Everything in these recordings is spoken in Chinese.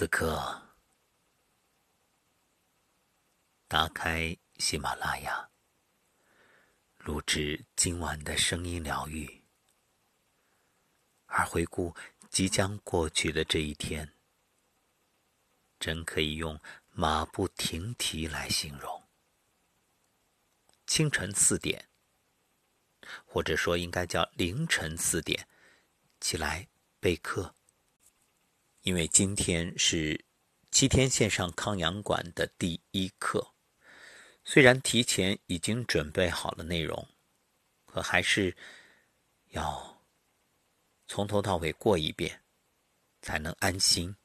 此刻，打开喜马拉雅，录制今晚的声音疗愈，而回顾即将过去的这一天，真可以用马不停蹄来形容。清晨四点，或者说应该叫凌晨四点，起来备课。因为今天是七天线上康养馆的第一课，虽然提前已经准备好了内容，可还是要从头到尾过一遍，才能安心。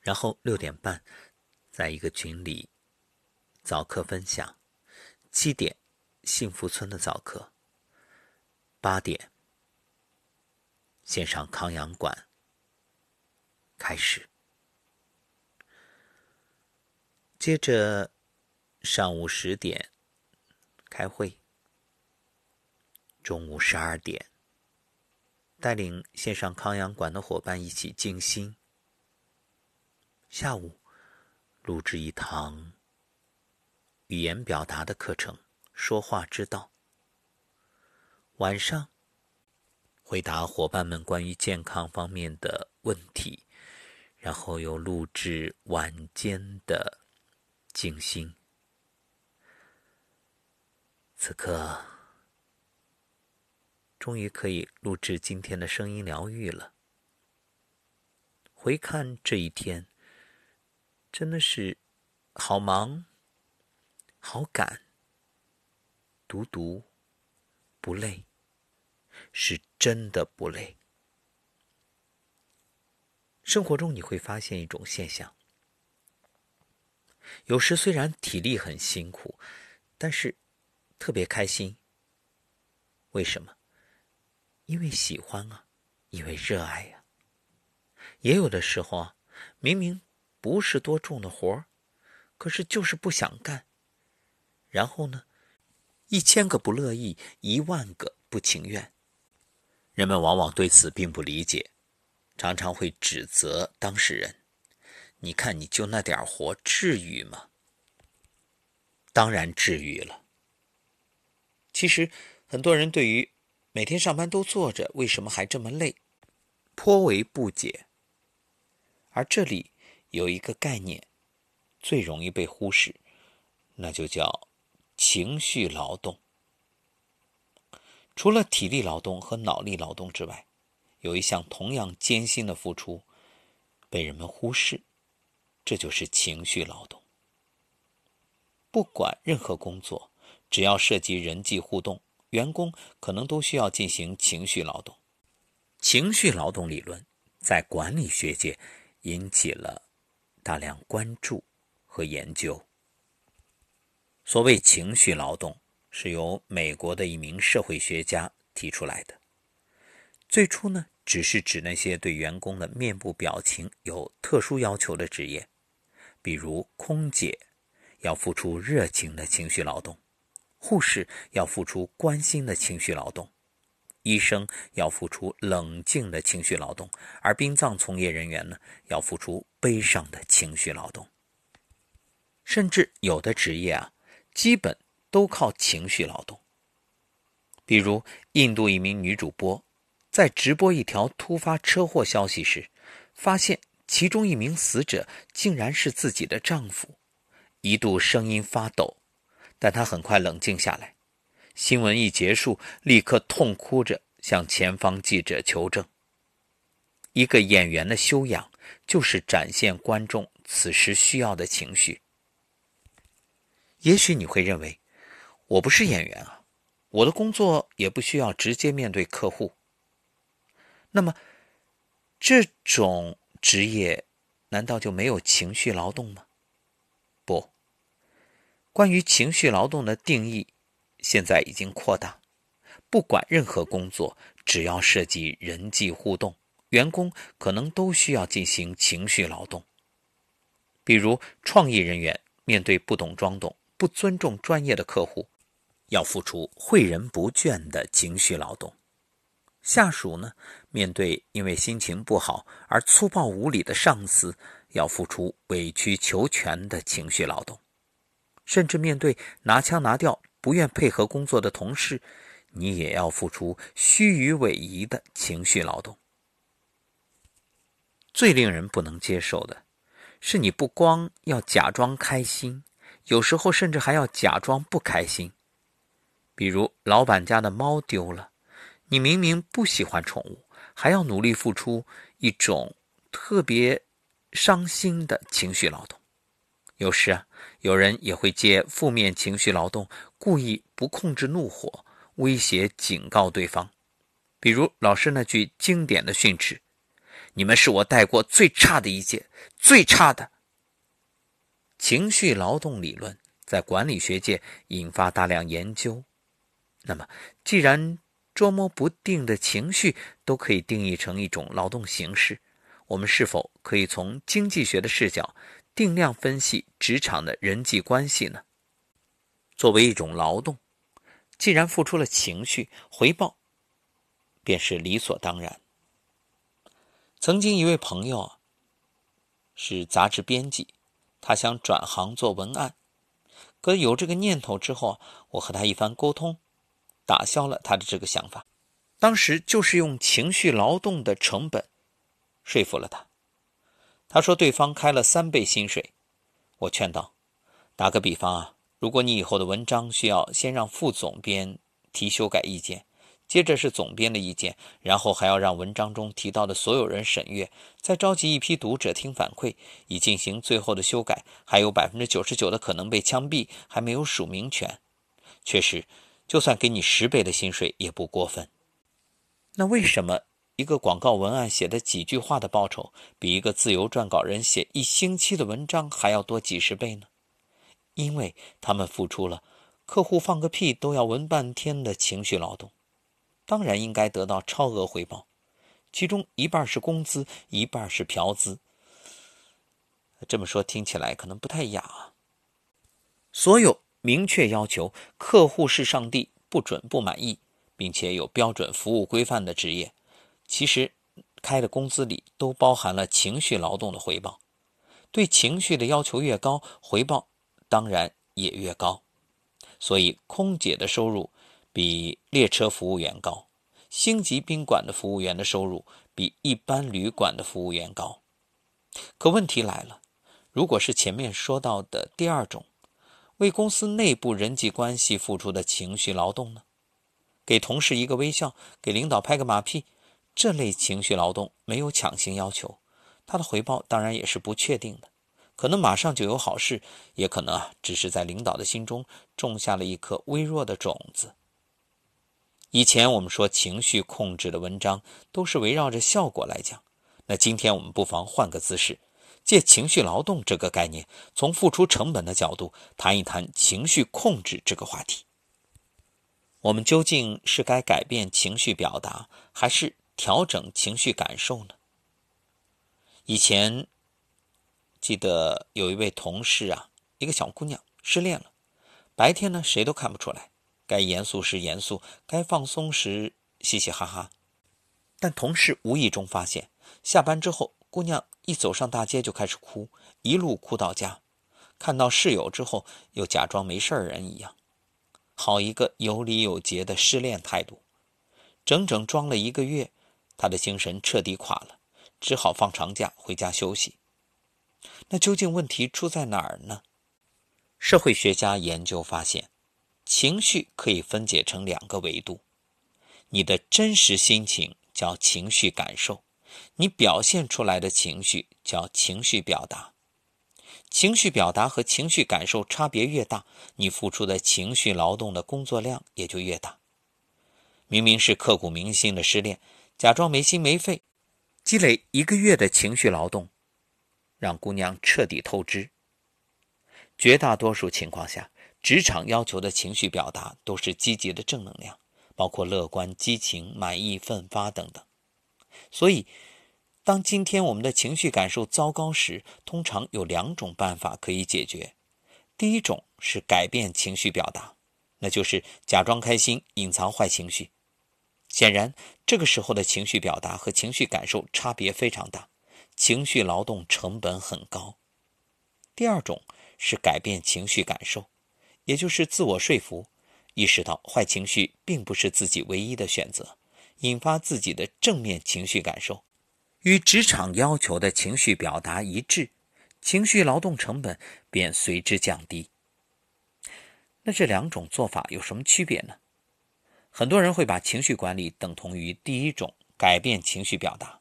然后六点半，在一个群里早课分享；七点，幸福村的早课；八点，线上康养馆。开始，接着上午十点开会，中午十二点带领线上康养馆的伙伴一起静心，下午录制一堂语言表达的课程，说话之道。晚上回答伙伴们关于健康方面的问题。然后又录制晚间的静心。此刻，终于可以录制今天的声音疗愈了。回看这一天，真的是好忙、好赶，独独不累，是真的不累。生活中你会发现一种现象：有时虽然体力很辛苦，但是特别开心。为什么？因为喜欢啊，因为热爱呀。也有的时候啊，明明不是多重的活儿，可是就是不想干。然后呢，一千个不乐意，一万个不情愿。人们往往对此并不理解。常常会指责当事人：“你看，你就那点活，至于吗？”当然至于了。其实，很多人对于每天上班都坐着，为什么还这么累，颇为不解。而这里有一个概念，最容易被忽视，那就叫情绪劳动。除了体力劳动和脑力劳动之外，有一项同样艰辛的付出被人们忽视，这就是情绪劳动。不管任何工作，只要涉及人际互动，员工可能都需要进行情绪劳动。情绪劳动理论在管理学界引起了大量关注和研究。所谓情绪劳动，是由美国的一名社会学家提出来的。最初呢，只是指那些对员工的面部表情有特殊要求的职业，比如空姐要付出热情的情绪劳动，护士要付出关心的情绪劳动，医生要付出冷静的情绪劳动，而殡葬从业人员呢，要付出悲伤的情绪劳动。甚至有的职业啊，基本都靠情绪劳动，比如印度一名女主播。在直播一条突发车祸消息时，发现其中一名死者竟然是自己的丈夫，一度声音发抖，但她很快冷静下来。新闻一结束，立刻痛哭着向前方记者求证。一个演员的修养，就是展现观众此时需要的情绪。也许你会认为，我不是演员啊，我的工作也不需要直接面对客户。那么，这种职业难道就没有情绪劳动吗？不，关于情绪劳动的定义现在已经扩大，不管任何工作，只要涉及人际互动，员工可能都需要进行情绪劳动。比如，创意人员面对不懂装懂、不尊重专业的客户，要付出诲人不倦的情绪劳动。下属呢，面对因为心情不好而粗暴无礼的上司，要付出委曲求全的情绪劳动；甚至面对拿腔拿调、不愿配合工作的同事，你也要付出虚与委蛇的情绪劳动。最令人不能接受的，是你不光要假装开心，有时候甚至还要假装不开心。比如，老板家的猫丢了，你明明不喜欢宠物。还要努力付出一种特别伤心的情绪劳动。有时啊，有人也会借负面情绪劳动，故意不控制怒火，威胁警告对方。比如老师那句经典的训斥：“你们是我带过最差的一届，最差的。”情绪劳动理论在管理学界引发大量研究。那么，既然捉摸不定的情绪都可以定义成一种劳动形式，我们是否可以从经济学的视角定量分析职场的人际关系呢？作为一种劳动，既然付出了情绪，回报便是理所当然。曾经一位朋友是杂志编辑，他想转行做文案，可有这个念头之后，我和他一番沟通。打消了他的这个想法，当时就是用情绪劳动的成本说服了他。他说对方开了三倍薪水，我劝道：打个比方啊，如果你以后的文章需要先让副总编提修改意见，接着是总编的意见，然后还要让文章中提到的所有人审阅，再召集一批读者听反馈，以进行最后的修改，还有百分之九十九的可能被枪毙，还没有署名权，确实。就算给你十倍的薪水也不过分。那为什么一个广告文案写的几句话的报酬，比一个自由撰稿人写一星期的文章还要多几十倍呢？因为他们付出了客户放个屁都要闻半天的情绪劳动，当然应该得到超额回报，其中一半是工资，一半是嫖资。这么说听起来可能不太雅啊。所有。明确要求客户是上帝，不准不满意，并且有标准服务规范的职业，其实开的工资里都包含了情绪劳动的回报。对情绪的要求越高，回报当然也越高。所以，空姐的收入比列车服务员高，星级宾馆的服务员的收入比一般旅馆的服务员高。可问题来了，如果是前面说到的第二种。为公司内部人际关系付出的情绪劳动呢？给同事一个微笑，给领导拍个马屁，这类情绪劳动没有强行要求，它的回报当然也是不确定的，可能马上就有好事，也可能啊只是在领导的心中种下了一颗微弱的种子。以前我们说情绪控制的文章都是围绕着效果来讲，那今天我们不妨换个姿势。借情绪劳动这个概念，从付出成本的角度谈一谈情绪控制这个话题。我们究竟是该改变情绪表达，还是调整情绪感受呢？以前记得有一位同事啊，一个小姑娘失恋了，白天呢谁都看不出来，该严肃时严肃，该放松时嘻嘻哈哈，但同事无意中发现，下班之后。姑娘一走上大街就开始哭，一路哭到家。看到室友之后，又假装没事人一样。好一个有理有节的失恋态度！整整装了一个月，他的精神彻底垮了，只好放长假回家休息。那究竟问题出在哪儿呢？社会学家研究发现，情绪可以分解成两个维度：你的真实心情叫情绪感受。你表现出来的情绪叫情绪表达，情绪表达和情绪感受差别越大，你付出的情绪劳动的工作量也就越大。明明是刻骨铭心的失恋，假装没心没肺，积累一个月的情绪劳动，让姑娘彻底透支。绝大多数情况下，职场要求的情绪表达都是积极的正能量，包括乐观、激情、满意、奋发等等。所以，当今天我们的情绪感受糟糕时，通常有两种办法可以解决。第一种是改变情绪表达，那就是假装开心，隐藏坏情绪；显然，这个时候的情绪表达和情绪感受差别非常大，情绪劳动成本很高。第二种是改变情绪感受，也就是自我说服，意识到坏情绪并不是自己唯一的选择，引发自己的正面情绪感受，与职场要求的情绪表达一致，情绪劳动成本便随之降低。那这两种做法有什么区别呢？很多人会把情绪管理等同于第一种改变情绪表达，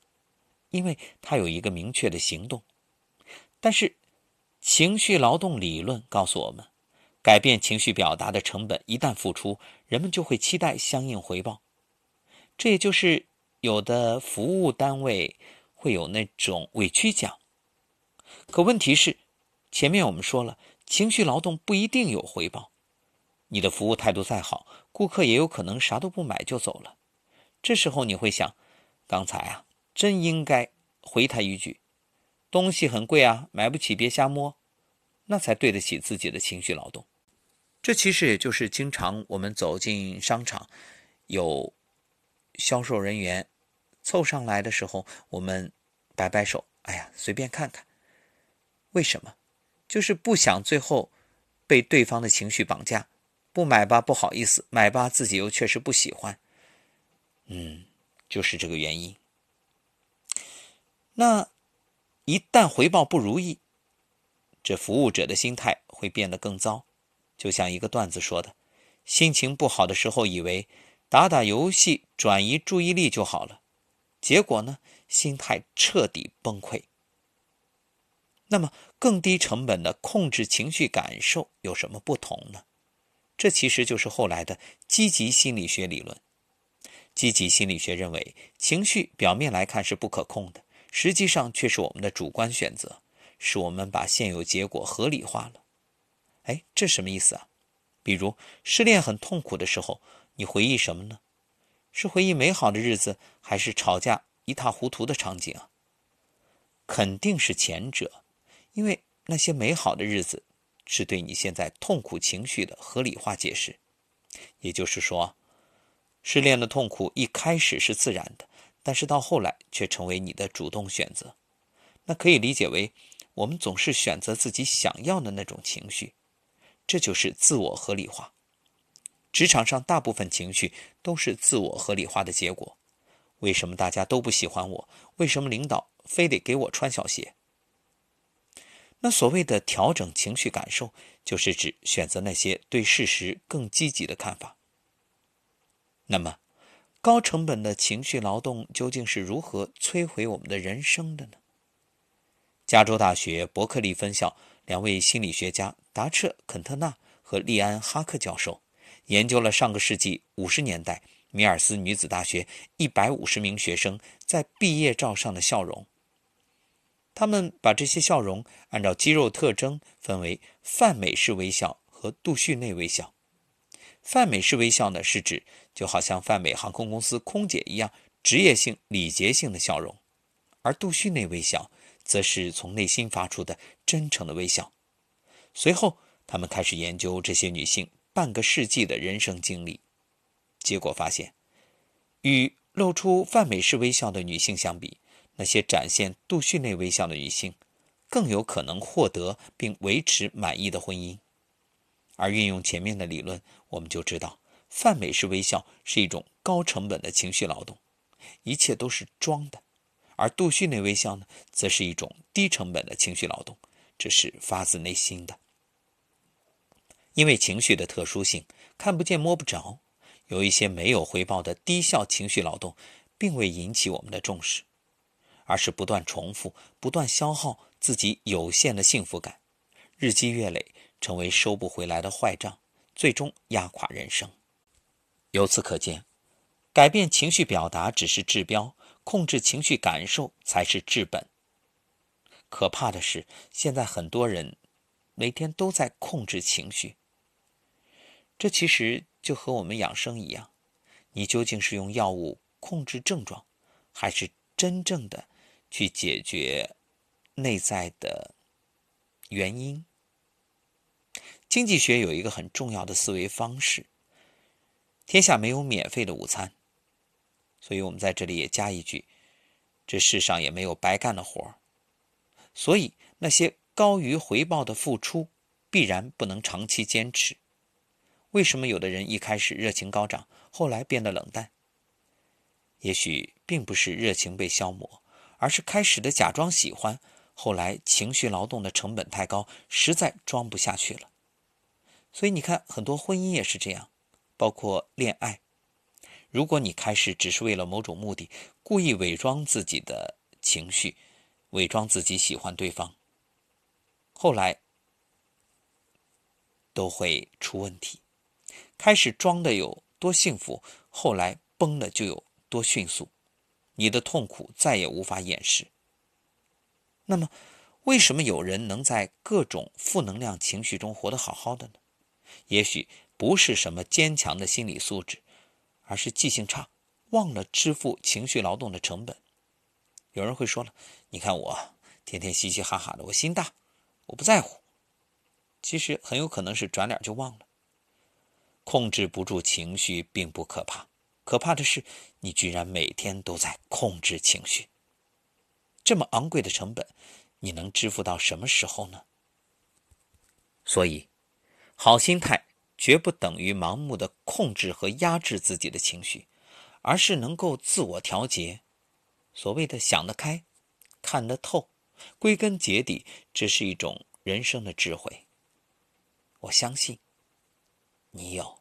因为它有一个明确的行动。但是，情绪劳动理论告诉我们，改变情绪表达的成本一旦付出，人们就会期待相应回报。这也就是有的服务单位会有那种委屈奖。可问题是，前面我们说了，情绪劳动不一定有回报。你的服务态度再好，顾客也有可能啥都不买就走了。这时候你会想，刚才啊，真应该回他一句：“东西很贵啊，买不起别瞎摸。”那才对得起自己的情绪劳动。这其实也就是经常我们走进商场，有销售人员凑上来的时候，我们摆摆手：“哎呀，随便看看。”为什么？就是不想最后被对方的情绪绑架。不买吧，不好意思；买吧，自己又确实不喜欢。嗯，就是这个原因。那一旦回报不如意，这服务者的心态会变得更糟。就像一个段子说的：“心情不好的时候，以为打打游戏转移注意力就好了，结果呢，心态彻底崩溃。”那么，更低成本的控制情绪感受有什么不同呢？这其实就是后来的积极心理学理论。积极心理学认为，情绪表面来看是不可控的，实际上却是我们的主观选择，是我们把现有结果合理化了。哎，这什么意思啊？比如失恋很痛苦的时候，你回忆什么呢？是回忆美好的日子，还是吵架一塌糊涂的场景啊？肯定是前者，因为那些美好的日子。是对你现在痛苦情绪的合理化解释，也就是说，失恋的痛苦一开始是自然的，但是到后来却成为你的主动选择。那可以理解为，我们总是选择自己想要的那种情绪，这就是自我合理化。职场上大部分情绪都是自我合理化的结果。为什么大家都不喜欢我？为什么领导非得给我穿小鞋？那所谓的调整情绪感受，就是指选择那些对事实更积极的看法。那么，高成本的情绪劳动究竟是如何摧毁我们的人生的呢？加州大学伯克利分校两位心理学家达彻·肯特纳和利安·哈克教授，研究了上个世纪五十年代米尔斯女子大学一百五十名学生在毕业照上的笑容。他们把这些笑容按照肌肉特征分为泛美式微笑和杜旭内微笑。泛美式微笑呢，是指就好像泛美航空公司空姐一样职业性、礼节性的笑容；而杜旭内微笑则是从内心发出的真诚的微笑。随后，他们开始研究这些女性半个世纪的人生经历，结果发现，与露出泛美式微笑的女性相比，那些展现杜旭内微笑的女性，更有可能获得并维持满意的婚姻。而运用前面的理论，我们就知道，泛美式微笑是一种高成本的情绪劳动，一切都是装的；而杜旭内微笑呢，则是一种低成本的情绪劳动，这是发自内心的。因为情绪的特殊性，看不见摸不着，有一些没有回报的低效情绪劳动，并未引起我们的重视。而是不断重复、不断消耗自己有限的幸福感，日积月累，成为收不回来的坏账，最终压垮人生。由此可见，改变情绪表达只是治标，控制情绪感受才是治本。可怕的是，现在很多人每天都在控制情绪，这其实就和我们养生一样，你究竟是用药物控制症状，还是真正的？去解决内在的原因。经济学有一个很重要的思维方式：天下没有免费的午餐，所以我们在这里也加一句：这世上也没有白干的活儿。所以那些高于回报的付出，必然不能长期坚持。为什么有的人一开始热情高涨，后来变得冷淡？也许并不是热情被消磨，而是开始的假装喜欢，后来情绪劳动的成本太高，实在装不下去了。所以你看，很多婚姻也是这样，包括恋爱。如果你开始只是为了某种目的，故意伪装自己的情绪，伪装自己喜欢对方，后来都会出问题。开始装的有多幸福，后来崩的就有多迅速，你的痛苦再也无法掩饰。那么，为什么有人能在各种负能量情绪中活得好好的呢？也许不是什么坚强的心理素质，而是记性差，忘了支付情绪劳动的成本。有人会说了：“你看我天天嘻嘻哈哈的，我心大，我不在乎。”其实很有可能是转脸就忘了。控制不住情绪并不可怕，可怕的是你居然每天都在控制情绪。这么昂贵的成本，你能支付到什么时候呢？所以，好心态绝不等于盲目的控制和压制自己的情绪，而是能够自我调节。所谓的想得开、看得透，归根结底，这是一种人生的智慧。我相信。你有。